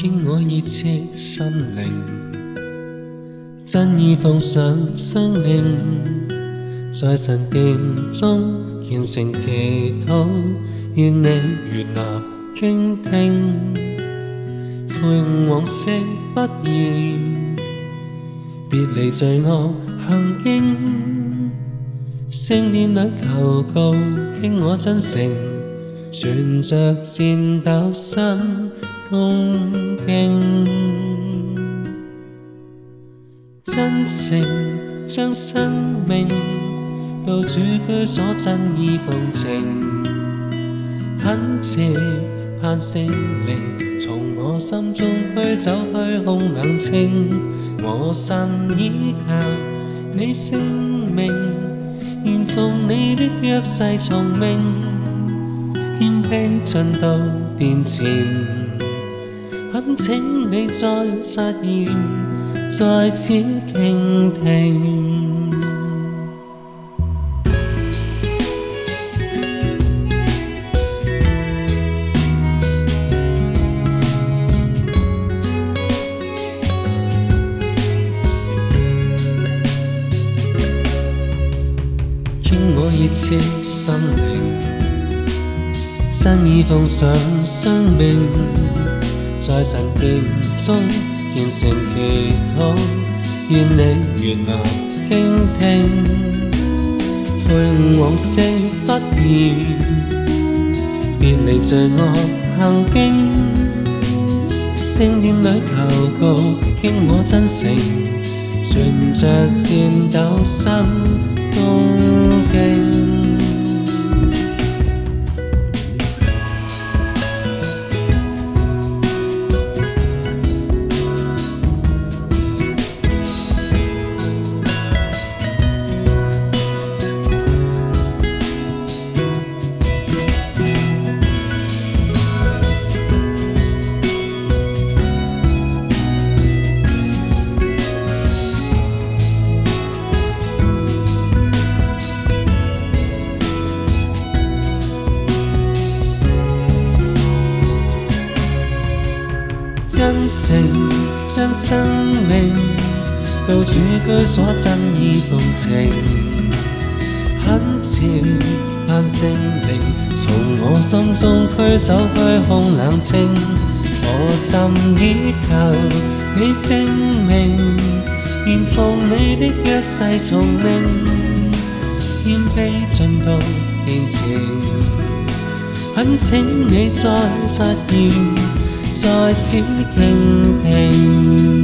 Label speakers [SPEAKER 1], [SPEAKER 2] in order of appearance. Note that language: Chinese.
[SPEAKER 1] 倾我热切心灵，真意奉上生命，在神殿中虔诚祈祷，愿你悦纳倾听。悔往昔不易，别离罪恶行径，圣殿里求告，倾我真诚。存着线斗心恭敬，真诚将生命，到主居所真意奉情，恳切盼圣灵，从我心中驱走虚空冷清。我心依靠你性命，愿奉你的约誓从命。天边进到殿前，恳请你再实现，在此倾听，牵我热切心灵。身已奉上生命，在神殿中虔誠祈禱，願你原諒傾聽，悔悟往昔不義，別離罪惡行徑。聖殿裏求告，傾我真誠，存着戰鬥心動。誠，將生命到主居所真意奉情，懇切盼聖靈從我心中驅走虛空冷清，我心依靠你聖名，願奉你的約誓從命，謙卑進到虔誠，懇請你再發現。在此傾聽。